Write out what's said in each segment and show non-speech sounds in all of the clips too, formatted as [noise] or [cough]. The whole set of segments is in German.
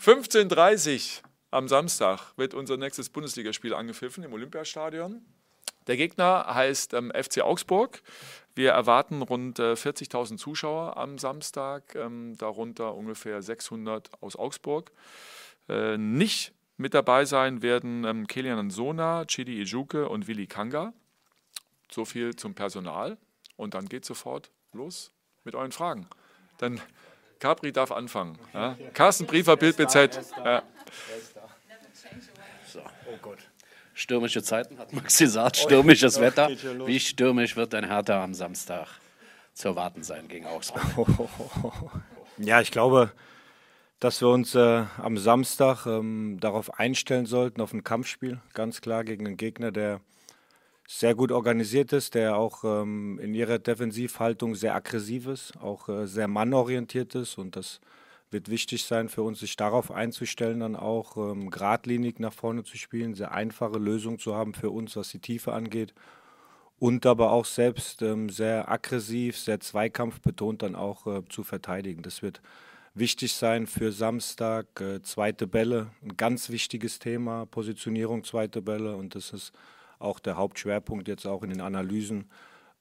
15.30 Uhr am Samstag wird unser nächstes Bundesligaspiel angepfiffen im Olympiastadion. Der Gegner heißt ähm, FC Augsburg. Wir erwarten rund äh, 40.000 Zuschauer am Samstag, ähm, darunter ungefähr 600 aus Augsburg. Äh, nicht mit dabei sein werden ähm, Kelian Sona, Chidi Ijuke und Willi Kanga. So viel zum Personal. Und dann geht sofort los mit euren Fragen. Dann Capri darf anfangen. Ja? Carsten Briefer, Bild BZ. Ja. So. Oh Gott. Stürmische Zeiten hat Max gesagt, stürmisches Wetter. Wie stürmisch wird ein Hertha am Samstag zu erwarten sein gegen Augsburg? [laughs] Ja, ich glaube, dass wir uns äh, am Samstag ähm, darauf einstellen sollten, auf ein Kampfspiel, ganz klar gegen einen Gegner, der sehr gut organisiert ist, der auch ähm, in ihrer Defensivhaltung sehr aggressiv ist, auch äh, sehr mannorientiert ist und das wird wichtig sein für uns, sich darauf einzustellen, dann auch ähm, geradlinig nach vorne zu spielen, sehr einfache Lösungen zu haben für uns, was die Tiefe angeht und aber auch selbst ähm, sehr aggressiv, sehr zweikampfbetont dann auch äh, zu verteidigen. Das wird wichtig sein für Samstag. Äh, zweite Bälle, ein ganz wichtiges Thema, Positionierung zweite Bälle und das ist auch der Hauptschwerpunkt jetzt auch in den Analysen,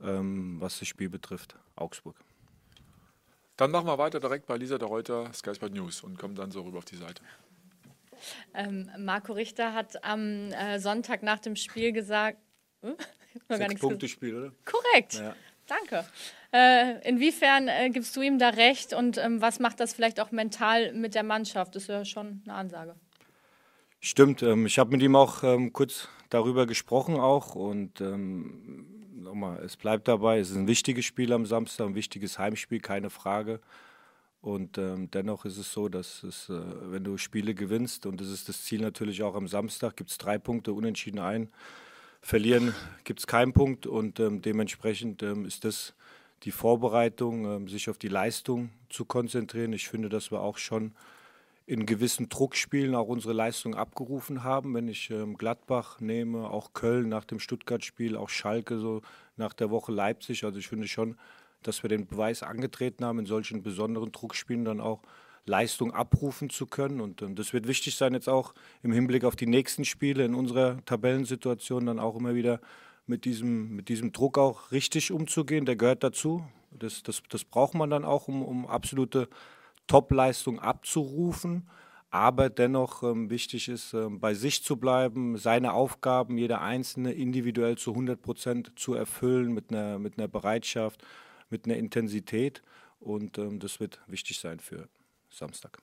ähm, was das Spiel betrifft, Augsburg. Dann machen wir weiter direkt bei Lisa de Reuter, Sky Sport News und kommen dann so rüber auf die Seite. Ähm, Marco Richter hat am äh, Sonntag nach dem Spiel gesagt, hm? Sechs Punkte Spiel, oder? Korrekt. Ja. Danke. Äh, inwiefern äh, gibst du ihm da recht und ähm, was macht das vielleicht auch mental mit der Mannschaft? Das ist ja schon eine Ansage. Stimmt. Ähm, ich habe mit ihm auch ähm, kurz darüber gesprochen auch und ähm, nochmal, es bleibt dabei, es ist ein wichtiges Spiel am Samstag, ein wichtiges Heimspiel, keine Frage. Und ähm, dennoch ist es so, dass es, äh, wenn du Spiele gewinnst, und das ist das Ziel natürlich auch am Samstag, gibt es drei Punkte unentschieden ein. Verlieren gibt es keinen Punkt und ähm, dementsprechend ähm, ist das die Vorbereitung, ähm, sich auf die Leistung zu konzentrieren. Ich finde, dass wir auch schon in gewissen Druckspielen auch unsere Leistung abgerufen haben. Wenn ich ähm, Gladbach nehme, auch Köln nach dem Stuttgart-Spiel, auch Schalke so nach der Woche Leipzig. Also ich finde schon, dass wir den Beweis angetreten haben, in solchen besonderen Druckspielen dann auch Leistung abrufen zu können. Und ähm, das wird wichtig sein, jetzt auch im Hinblick auf die nächsten Spiele in unserer Tabellensituation dann auch immer wieder mit diesem, mit diesem Druck auch richtig umzugehen. Der gehört dazu. Das, das, das braucht man dann auch, um, um absolute Topleistung abzurufen. Aber dennoch ähm, wichtig ist, ähm, bei sich zu bleiben, seine Aufgaben, jeder Einzelne individuell zu 100 Prozent zu erfüllen mit einer, mit einer Bereitschaft, mit einer Intensität. Und ähm, das wird wichtig sein für Samstag.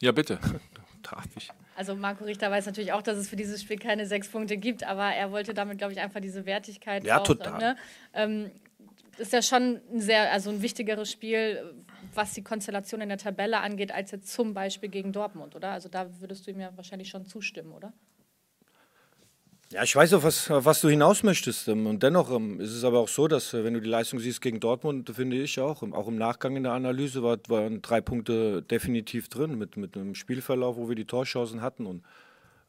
Ja, bitte. [laughs] Darf ich. Also Marco Richter weiß natürlich auch, dass es für dieses Spiel keine sechs Punkte gibt, aber er wollte damit, glaube ich, einfach diese Wertigkeit. Ja, auch, total. Ne? Ähm, ist ja schon ein sehr, also ein wichtigeres Spiel, was die Konstellation in der Tabelle angeht, als jetzt zum Beispiel gegen Dortmund, oder? Also da würdest du ihm ja wahrscheinlich schon zustimmen, oder? Ja, ich weiß auch, was, was du hinaus möchtest. Ähm, und dennoch ähm, ist es aber auch so, dass, äh, wenn du die Leistung siehst gegen Dortmund, finde ich auch, auch im Nachgang in der Analyse war, waren drei Punkte definitiv drin mit, mit einem Spielverlauf, wo wir die Torchancen hatten. Und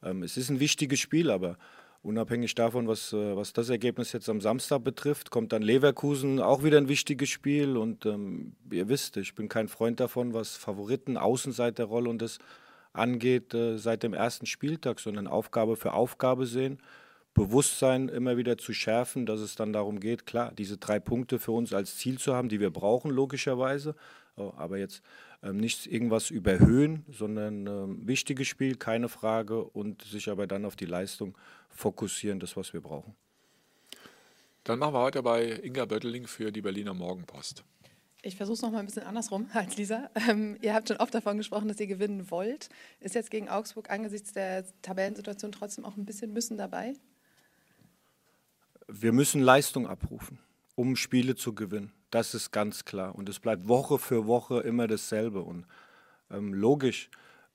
ähm, es ist ein wichtiges Spiel, aber Unabhängig davon, was, äh, was das Ergebnis jetzt am Samstag betrifft, kommt dann Leverkusen auch wieder ein wichtiges Spiel. Und ähm, ihr wisst, ich bin kein Freund davon, was Favoriten, Außenseiterrolle und das angeht äh, seit dem ersten Spieltag, sondern Aufgabe für Aufgabe sehen. Bewusstsein immer wieder zu schärfen, dass es dann darum geht, klar, diese drei Punkte für uns als Ziel zu haben, die wir brauchen, logischerweise. Aber jetzt ähm, nicht irgendwas überhöhen, sondern ähm, wichtiges Spiel, keine Frage, und sich aber dann auf die Leistung fokussieren, das, was wir brauchen. Dann machen wir heute bei Inga Bötteling für die Berliner Morgenpost. Ich versuche es nochmal ein bisschen andersrum [laughs] als Lisa. Ähm, ihr habt schon oft davon gesprochen, dass ihr gewinnen wollt. Ist jetzt gegen Augsburg angesichts der Tabellensituation trotzdem auch ein bisschen müssen dabei? Wir müssen Leistung abrufen, um Spiele zu gewinnen. Das ist ganz klar. Und es bleibt Woche für Woche immer dasselbe. Und ähm, logisch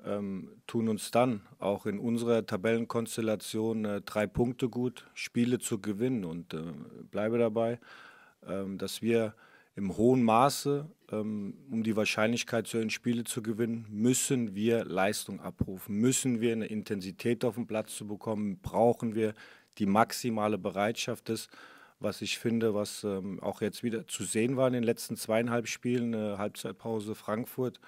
ähm, tun uns dann auch in unserer Tabellenkonstellation äh, drei Punkte gut, Spiele zu gewinnen. Und äh, bleibe dabei, ähm, dass wir im hohen Maße, ähm, um die Wahrscheinlichkeit zu Spiele zu gewinnen, müssen wir Leistung abrufen, müssen wir eine Intensität auf den Platz zu bekommen, brauchen wir die maximale Bereitschaft des was ich finde, was ähm, auch jetzt wieder zu sehen war in den letzten zweieinhalb Spielen, äh, Halbzeitpause Frankfurt,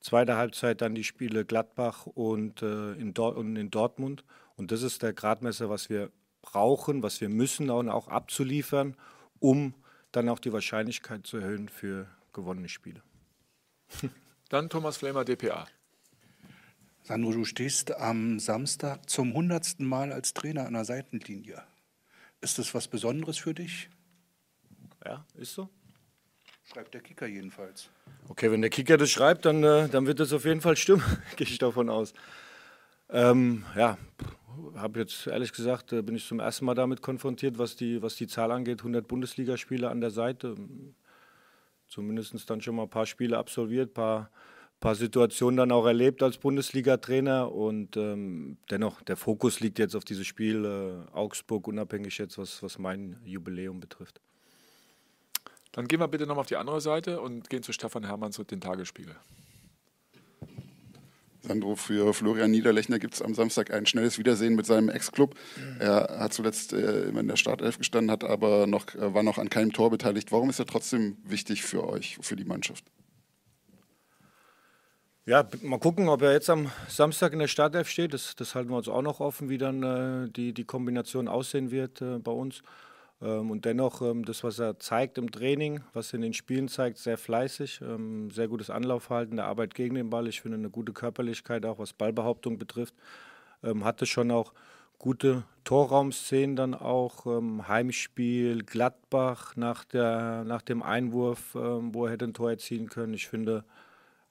Zweite Halbzeit dann die Spiele Gladbach und, äh, in, Dor und in Dortmund. Und das ist der Gradmesser, was wir brauchen, was wir müssen und auch abzuliefern, um dann auch die Wahrscheinlichkeit zu erhöhen für gewonnene Spiele. [laughs] Dann Thomas Flamer, DPA. Sandro, du stehst am Samstag zum hundertsten Mal als Trainer an der Seitenlinie. Ist das was Besonderes für dich? Ja, ist so. Schreibt der Kicker jedenfalls. Okay, wenn der Kicker das schreibt, dann, äh, dann wird das auf jeden Fall stimmen, [laughs] gehe ich davon aus. Ähm, ja, habe jetzt ehrlich gesagt, äh, bin ich zum ersten Mal damit konfrontiert, was die, was die Zahl angeht. 100 Bundesligaspiele an der Seite. Zumindest dann schon mal ein paar Spiele absolviert, ein paar paar Situationen dann auch erlebt als Bundesliga-Trainer und ähm, dennoch, der Fokus liegt jetzt auf dieses Spiel äh, Augsburg, unabhängig jetzt, was, was mein Jubiläum betrifft. Dann gehen wir bitte nochmal auf die andere Seite und gehen zu Stefan Hermanns und den Tagesspiegel. Sandro, für Florian Niederlechner gibt es am Samstag ein schnelles Wiedersehen mit seinem Ex-Club. Er hat zuletzt äh, immer in der Startelf gestanden, hat aber noch, äh, war noch an keinem Tor beteiligt. Warum ist er trotzdem wichtig für euch, für die Mannschaft? Ja, mal gucken, ob er jetzt am Samstag in der Startelf steht. Das, das halten wir uns auch noch offen, wie dann äh, die, die Kombination aussehen wird äh, bei uns. Ähm, und dennoch, ähm, das, was er zeigt im Training, was er in den Spielen zeigt, sehr fleißig, ähm, sehr gutes Anlaufverhalten, der Arbeit gegen den Ball. Ich finde eine gute Körperlichkeit, auch was Ballbehauptung betrifft. Ähm, hatte schon auch gute Torraumszenen dann auch. Ähm, Heimspiel Gladbach nach, der, nach dem Einwurf, ähm, wo er hätte ein Tor erzielen können. Ich finde,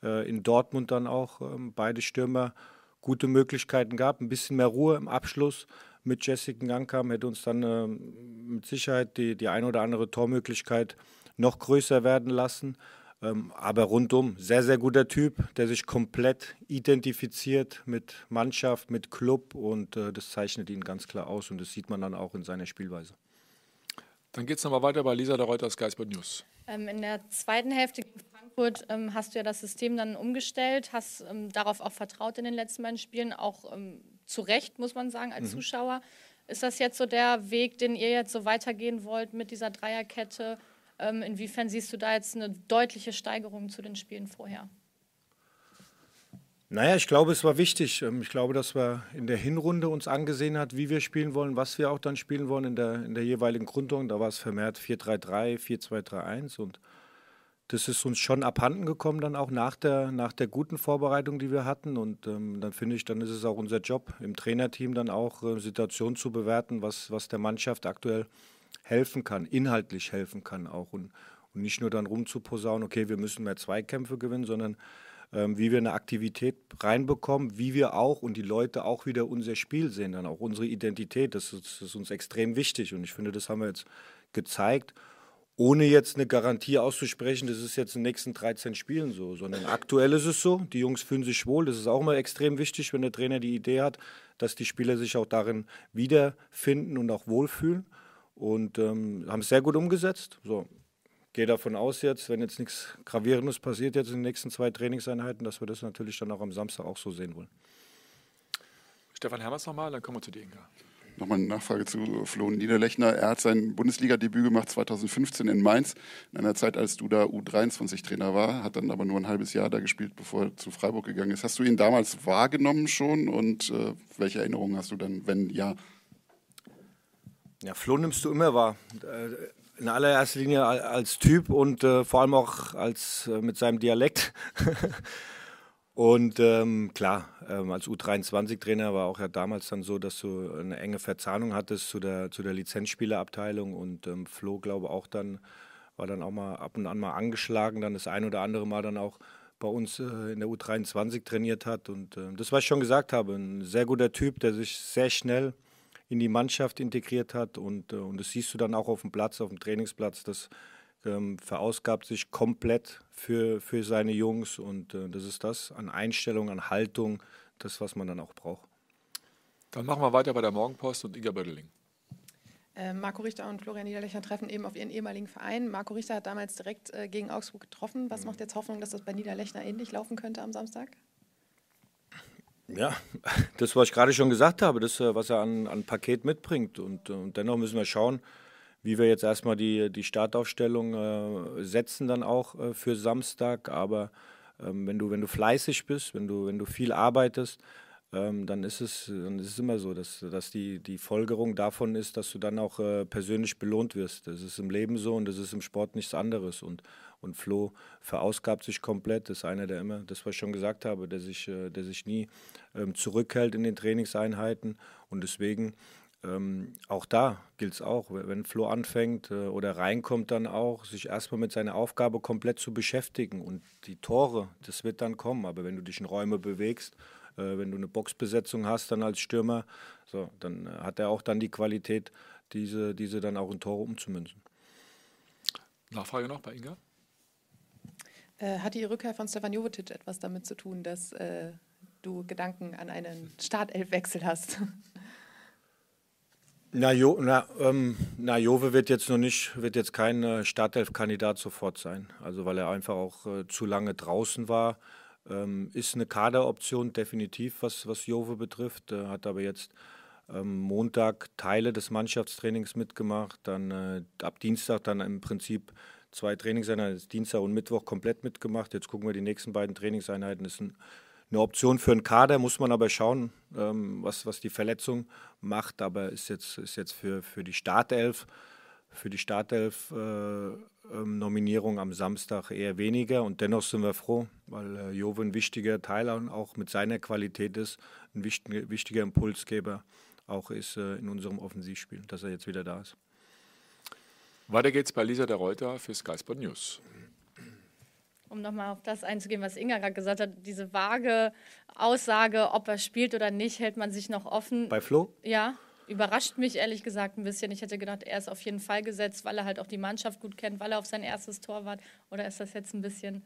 in Dortmund dann auch ähm, beide Stürmer gute Möglichkeiten gab. Ein bisschen mehr Ruhe im Abschluss mit Jessica Gang kam, hätte uns dann ähm, mit Sicherheit die, die ein oder andere Tormöglichkeit noch größer werden lassen. Ähm, aber rundum, sehr, sehr guter Typ, der sich komplett identifiziert mit Mannschaft, mit Club und äh, das zeichnet ihn ganz klar aus und das sieht man dann auch in seiner Spielweise. Dann geht es nochmal weiter bei Lisa der Reuter, Sky Sport News. Ähm, in der zweiten Hälfte Frankfurt ähm, hast du ja das System dann umgestellt, hast ähm, darauf auch vertraut in den letzten beiden Spielen, auch ähm, zu Recht, muss man sagen, als mhm. Zuschauer. Ist das jetzt so der Weg, den ihr jetzt so weitergehen wollt mit dieser Dreierkette? Ähm, inwiefern siehst du da jetzt eine deutliche Steigerung zu den Spielen vorher? Naja, ich glaube, es war wichtig. Ähm, ich glaube, dass wir in der Hinrunde uns angesehen hat, wie wir spielen wollen, was wir auch dann spielen wollen in der, in der jeweiligen Grundung. Da war es vermehrt 4-3-3, 4-2-3-1 und das ist uns schon abhanden gekommen dann auch nach der, nach der guten Vorbereitung, die wir hatten. Und ähm, dann finde ich, dann ist es auch unser Job im Trainerteam dann auch äh, Situationen zu bewerten, was, was der Mannschaft aktuell helfen kann, inhaltlich helfen kann auch. Und, und nicht nur dann rumzuposaunen, okay, wir müssen mehr Zweikämpfe gewinnen, sondern ähm, wie wir eine Aktivität reinbekommen, wie wir auch und die Leute auch wieder unser Spiel sehen, dann auch unsere Identität. Das ist, das ist uns extrem wichtig. Und ich finde, das haben wir jetzt gezeigt ohne jetzt eine Garantie auszusprechen, das ist jetzt in den nächsten 13 Spielen so, sondern aktuell ist es so, die Jungs fühlen sich wohl, das ist auch immer extrem wichtig, wenn der Trainer die Idee hat, dass die Spieler sich auch darin wiederfinden und auch wohlfühlen und ähm, haben es sehr gut umgesetzt. So, gehe davon aus jetzt, wenn jetzt nichts Gravierendes passiert jetzt in den nächsten zwei Trainingseinheiten, dass wir das natürlich dann auch am Samstag auch so sehen wollen. Stefan Hermers nochmal, dann kommen wir zu dir, Inga. Nochmal eine Nachfrage zu Flo Niederlechner. Er hat sein Bundesliga-Debüt gemacht 2015 in Mainz, in einer Zeit, als du da U23-Trainer war, hat dann aber nur ein halbes Jahr da gespielt, bevor er zu Freiburg gegangen ist. Hast du ihn damals wahrgenommen schon und äh, welche Erinnerungen hast du dann, wenn ja? Ja, Flo nimmst du immer wahr. Äh, in allererster Linie als Typ und äh, vor allem auch als, äh, mit seinem Dialekt. [laughs] Und ähm, klar, ähm, als U23-Trainer war auch ja damals dann so, dass du eine enge Verzahnung hattest zu der, zu der Lizenzspielerabteilung und ähm, Flo, glaube auch dann, war dann auch mal ab und an mal angeschlagen, dann das ein oder andere Mal dann auch bei uns äh, in der U23 trainiert hat. Und äh, das, was ich schon gesagt habe, ein sehr guter Typ, der sich sehr schnell in die Mannschaft integriert hat und, äh, und das siehst du dann auch auf dem Platz, auf dem Trainingsplatz, dass ähm, verausgabt sich komplett für, für seine Jungs und äh, das ist das an Einstellung, an Haltung, das, was man dann auch braucht. Dann machen wir weiter bei der Morgenpost und Inga Bödeling. Äh, Marco Richter und Florian Niederlechner treffen eben auf ihren ehemaligen Verein. Marco Richter hat damals direkt äh, gegen Augsburg getroffen. Was mhm. macht jetzt Hoffnung, dass das bei Niederlechner ähnlich laufen könnte am Samstag? Ja, [laughs] das, was ich gerade schon gesagt habe, das, äh, was er an, an Paket mitbringt. Und, äh, und dennoch müssen wir schauen, wie wir jetzt erstmal die, die Startaufstellung äh, setzen dann auch äh, für Samstag. Aber ähm, wenn, du, wenn du fleißig bist, wenn du, wenn du viel arbeitest, ähm, dann ist es, dann ist es immer so, dass, dass die, die Folgerung davon ist, dass du dann auch äh, persönlich belohnt wirst. Das ist im Leben so und das ist im Sport nichts anderes. Und, und Flo verausgabt sich komplett. Das ist einer, der immer, das was ich schon gesagt habe, der sich, äh, der sich nie ähm, zurückhält in den Trainingseinheiten. Und deswegen ähm, auch da gilt es auch, wenn Flo anfängt äh, oder reinkommt, dann auch, sich erstmal mit seiner Aufgabe komplett zu beschäftigen. Und die Tore, das wird dann kommen. Aber wenn du dich in Räume bewegst äh, wenn du eine Boxbesetzung hast, dann als Stürmer, so, dann äh, hat er auch dann die Qualität, diese, diese dann auch in Tore umzumünzen. Nachfrage noch bei Inga? Äh, hat die Rückkehr von Stefan Jovetic etwas damit zu tun, dass äh, du Gedanken an einen Startelfwechsel hast? Na, jo, na, ähm, na, Jove wird jetzt noch nicht, wird jetzt kein äh, Startelf-Kandidat sofort sein. Also weil er einfach auch äh, zu lange draußen war. Ähm, ist eine Kaderoption definitiv, was, was Jove betrifft. Äh, hat aber jetzt ähm, Montag Teile des Mannschaftstrainings mitgemacht. Dann äh, ab Dienstag dann im Prinzip zwei Trainingseinheiten, Dienstag und Mittwoch komplett mitgemacht. Jetzt gucken wir die nächsten beiden Trainingseinheiten. Ist ein, eine Option für einen Kader, muss man aber schauen, ähm, was, was die Verletzung macht. Aber ist jetzt, ist jetzt für, für die Startelf, für die Startelf äh, ähm, Nominierung am Samstag eher weniger und dennoch sind wir froh, weil äh, Jove ein wichtiger Teil auch mit seiner Qualität ist, ein wichtiger, wichtiger Impulsgeber auch ist äh, in unserem Offensivspiel, dass er jetzt wieder da ist. Weiter geht's bei Lisa der Reuter für Sky Sport News. Um nochmal auf das einzugehen, was Inga gerade gesagt hat, diese vage Aussage, ob er spielt oder nicht, hält man sich noch offen. Bei Flo? Ja überrascht mich ehrlich gesagt ein bisschen. Ich hätte gedacht, er ist auf jeden Fall gesetzt, weil er halt auch die Mannschaft gut kennt, weil er auf sein erstes Tor war. Oder ist das jetzt ein bisschen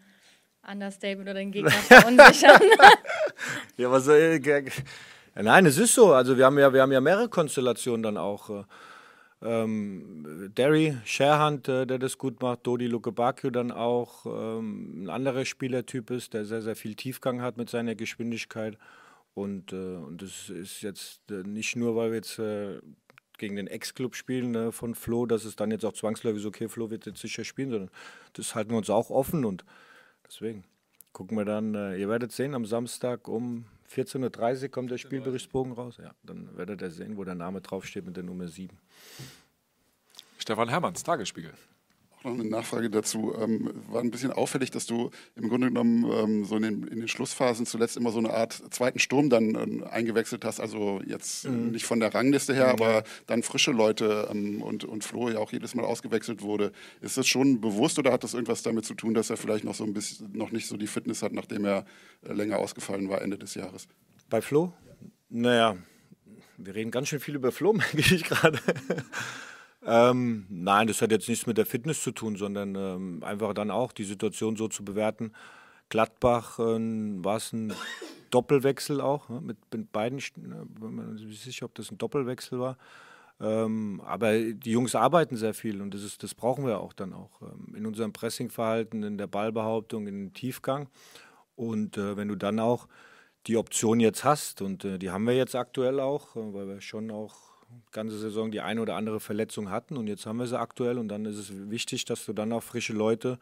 Understatement oder den Gegner [laughs] verunsichern? [laughs] ja, was soll ich, ja, Nein, es ist so. Also wir haben ja, wir haben ja mehrere Konstellationen dann auch. Äh, ähm, Derry, Sherhand, äh, der das gut macht, Dodi Lukebakio dann auch, ähm, ein anderer Spielertyp ist, der sehr, sehr viel Tiefgang hat mit seiner Geschwindigkeit. Und, äh, und das ist jetzt äh, nicht nur, weil wir jetzt äh, gegen den Ex-Club spielen äh, von Flo, dass es dann jetzt auch zwangsläufig ist, okay, Flo wird jetzt sicher spielen, sondern das halten wir uns auch offen und deswegen gucken wir dann, äh, ihr werdet sehen, am Samstag um 14.30 Uhr kommt der Spielberichtsbogen raus. Ja, dann werdet ihr sehen, wo der Name draufsteht mit der Nummer 7. Stefan Hermanns, Tagesspiegel noch eine Nachfrage dazu. Ähm, war ein bisschen auffällig, dass du im Grunde genommen ähm, so in den, in den, Schlussphasen zuletzt immer so eine Art zweiten Sturm dann ähm, eingewechselt hast. Also jetzt mhm. nicht von der Rangliste her, mhm. aber dann frische Leute ähm, und, und Flo ja auch jedes Mal ausgewechselt wurde. Ist das schon bewusst oder hat das irgendwas damit zu tun, dass er vielleicht noch so ein bisschen noch nicht so die Fitness hat, nachdem er äh, länger ausgefallen war Ende des Jahres? Bei Flo? Naja, wir reden ganz schön viel über Flo, [laughs] merke ich gerade. Ähm, nein, das hat jetzt nichts mit der Fitness zu tun, sondern ähm, einfach dann auch die Situation so zu bewerten. Gladbach äh, war es ein Doppelwechsel auch, ne, mit, mit, beiden, ne, bin mir nicht sicher, ob das ein Doppelwechsel war. Ähm, aber die Jungs arbeiten sehr viel und das, ist, das brauchen wir auch dann auch ähm, in unserem Pressingverhalten, in der Ballbehauptung, in den Tiefgang. Und äh, wenn du dann auch die Option jetzt hast, und äh, die haben wir jetzt aktuell auch, äh, weil wir schon auch ganze Saison die eine oder andere Verletzung hatten und jetzt haben wir sie aktuell und dann ist es wichtig, dass du dann auch frische Leute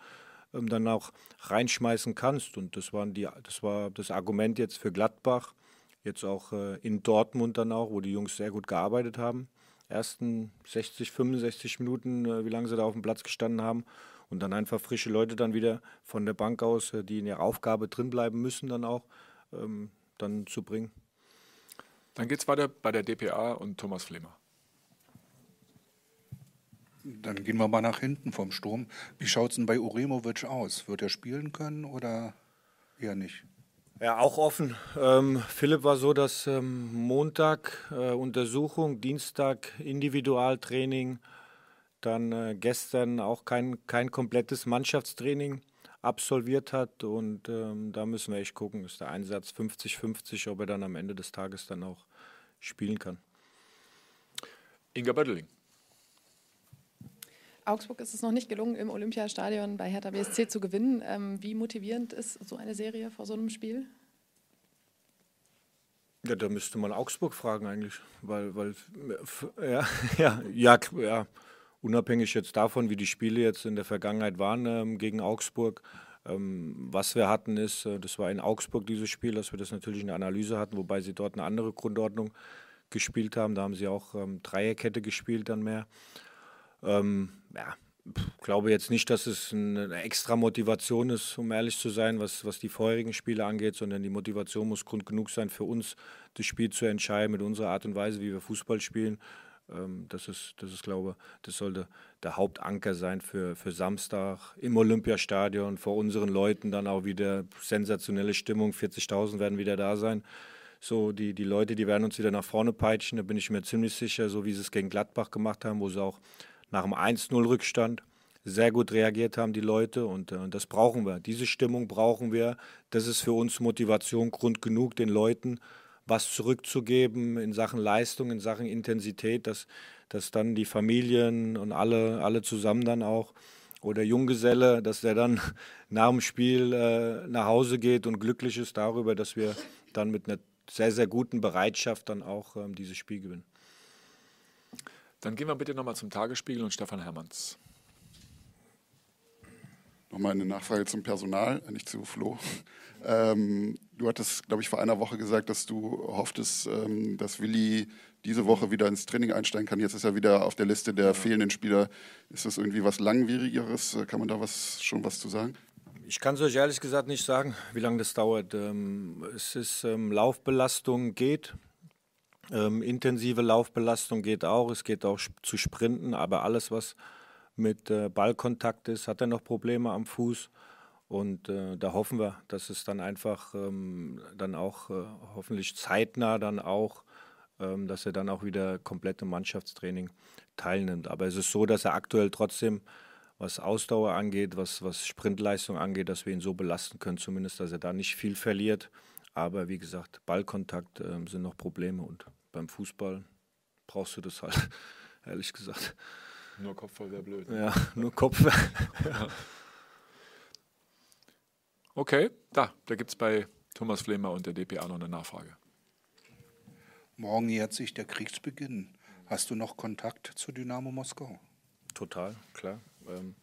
ähm, dann auch reinschmeißen kannst und das, waren die, das war das Argument jetzt für Gladbach, jetzt auch äh, in Dortmund dann auch, wo die Jungs sehr gut gearbeitet haben. Ersten 60, 65 Minuten, äh, wie lange sie da auf dem Platz gestanden haben und dann einfach frische Leute dann wieder von der Bank aus, äh, die in ihrer Aufgabe drin bleiben müssen, dann auch ähm, dann zu bringen. Dann geht es weiter bei der DPA und Thomas Flemer. Dann gehen wir mal nach hinten vom Sturm. Wie schaut es denn bei Uremovic aus? Wird er spielen können oder eher nicht? Ja, auch offen. Ähm, Philipp war so, dass ähm, Montag äh, Untersuchung, Dienstag Individualtraining, dann äh, gestern auch kein, kein komplettes Mannschaftstraining absolviert hat. Und ähm, da müssen wir echt gucken, ist der Einsatz 50-50, ob er dann am Ende des Tages dann auch spielen kann. Inga Bödeling. Augsburg ist es noch nicht gelungen, im Olympiastadion bei Hertha BSC zu gewinnen. Ähm, wie motivierend ist so eine Serie vor so einem Spiel? Ja, da müsste man Augsburg fragen eigentlich, weil, weil [laughs] ja, ja, ja, ja, unabhängig jetzt davon, wie die Spiele jetzt in der Vergangenheit waren ähm, gegen Augsburg, Ähm, was wir hatten ist, äh, das war in Augsburg dieses Spiel, dass wir das natürlich in der Analyse hatten, wobei sie dort eine andere Grundordnung gespielt haben. Da haben sie auch ähm, Dreierkette gespielt dann mehr. Ähm, ja, glaube jetzt nicht, dass es eine extra Motivation ist, um ehrlich zu sein, was, was die vorherigen Spiele angeht, sondern die Motivation muss Grund genug sein für uns, das Spiel zu entscheiden mit unserer Art und Weise, wie wir Fußball spielen. Ähm, das ist, das ist, glaube das sollte der Hauptanker sein für, für Samstag im Olympiastadion, vor unseren Leuten dann auch wieder sensationelle Stimmung, 40.000 werden wieder da sein. So, die, die Leute, die werden uns wieder nach vorne peitschen, da bin ich mir ziemlich sicher, so wie sie es gegen Gladbach gemacht haben, wo sie auch nach dem 1-0-Rückstand sehr gut reagiert haben, die Leute. Und, äh, und das brauchen wir. Diese Stimmung brauchen wir. Das ist für uns Motivation, Grund genug, den Leuten was zurückzugeben in Sachen Leistung, in Sachen Intensität, dass, dass dann die Familien und alle, alle zusammen dann auch oder Junggeselle, dass der dann [laughs] nach dem Spiel äh, nach Hause geht und glücklich ist darüber, dass wir dann mit einer sehr, sehr guten Bereitschaft dann auch ähm, dieses Spiel gewinnen. Dann gehen wir bitte nochmal zum Tagesspiegel und Stefan Hermanns. Nochmal eine Nachfrage zum Personal, nicht zu Flo. [laughs] Ähm, du hattest, glaube ich, vor einer Woche gesagt, dass du hofftest, ähm, dass Willi diese Woche wieder ins Training einsteigen kann. Jetzt ist er wieder auf der Liste der ja. fehlenden Spieler. Ist das irgendwie was Langwierigeres? Kann man da was, schon was zu sagen? Ich kann es euch ehrlich gesagt nicht sagen, wie lange das dauert. Ähm, es ist ähm, Laufbelastung geht. Ähm, intensive Laufbelastung geht auch. Es geht auch zu Sprinten, aber alles, was mit äh, Ballkontakt ist, hat er noch Probleme am Fuß. Und äh, da hoffen wir, dass es dann einfach ähm, dann auch äh, hoffentlich zeitnah dann auch, ähm, dass er dann auch wieder komplett im Mannschaftstraining teilnimmt. Aber es ist so, dass er aktuell trotzdem, was Ausdauer angeht, was, was Sprintleistung angeht, dass wir ihn so belasten können, zumindest, dass er da nicht viel verliert. Aber wie gesagt, Ballkontakt äh, sind noch Probleme und beim Fußball brauchst du das halt, [laughs] ehrlich gesagt. Nur Kopf wäre blöd. Ne? Ja, nur Kopf. [laughs] Okay, da, da gibt es bei Thomas Flemer und der DPA noch eine Nachfrage. Morgen jährt sich der Kriegsbeginn. Hast du noch Kontakt zu Dynamo Moskau? Total, klar. Ähm,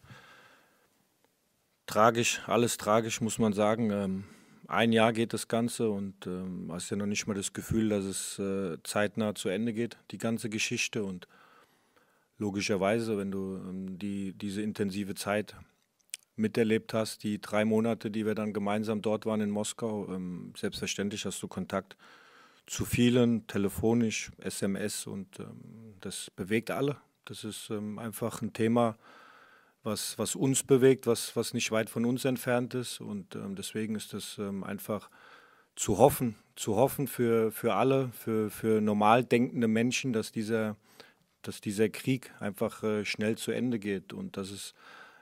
tragisch, alles tragisch, muss man sagen. Ähm, ein Jahr geht das Ganze und ähm, hast ja noch nicht mal das Gefühl, dass es äh, zeitnah zu Ende geht, die ganze Geschichte. Und logischerweise, wenn du ähm, die, diese intensive Zeit miterlebt hast, die drei Monate, die wir dann gemeinsam dort waren in Moskau. Ähm, selbstverständlich hast du Kontakt zu vielen, telefonisch, SMS und ähm, das bewegt alle. Das ist ähm, einfach ein Thema, was, was uns bewegt, was, was nicht weit von uns entfernt ist und ähm, deswegen ist das ähm, einfach zu hoffen, zu hoffen für, für alle, für, für normal denkende Menschen, dass dieser, dass dieser Krieg einfach äh, schnell zu Ende geht und dass es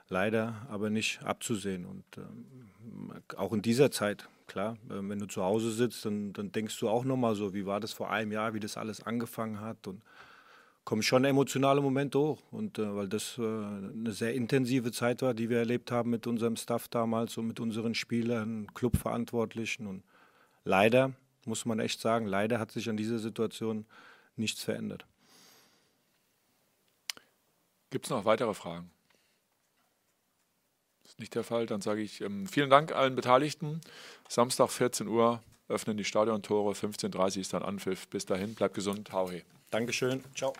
leider aber nicht abzusehen. Und ähm, auch in dieser Zeit, klar, äh, wenn du zu Hause sitzt, dann, dann denkst du auch nochmal so, wie war das vor einem Jahr, wie das alles angefangen hat. Und kommen schon emotionale Momente hoch. Und äh, weil das äh, eine sehr intensive Zeit war, die wir erlebt haben mit unserem Staff damals und mit unseren Spielern, Clubverantwortlichen. Und leider, muss man echt sagen, leider hat sich an dieser Situation nichts verändert. Gibt es noch weitere Fragen? Nicht der Fall. Dann sage ich ähm, vielen Dank allen Beteiligten. Samstag 14 Uhr öffnen die Stadiontore, 15.30 Uhr ist dann Anpfiff. Bis dahin, bleibt gesund, hau he. Dankeschön, ciao.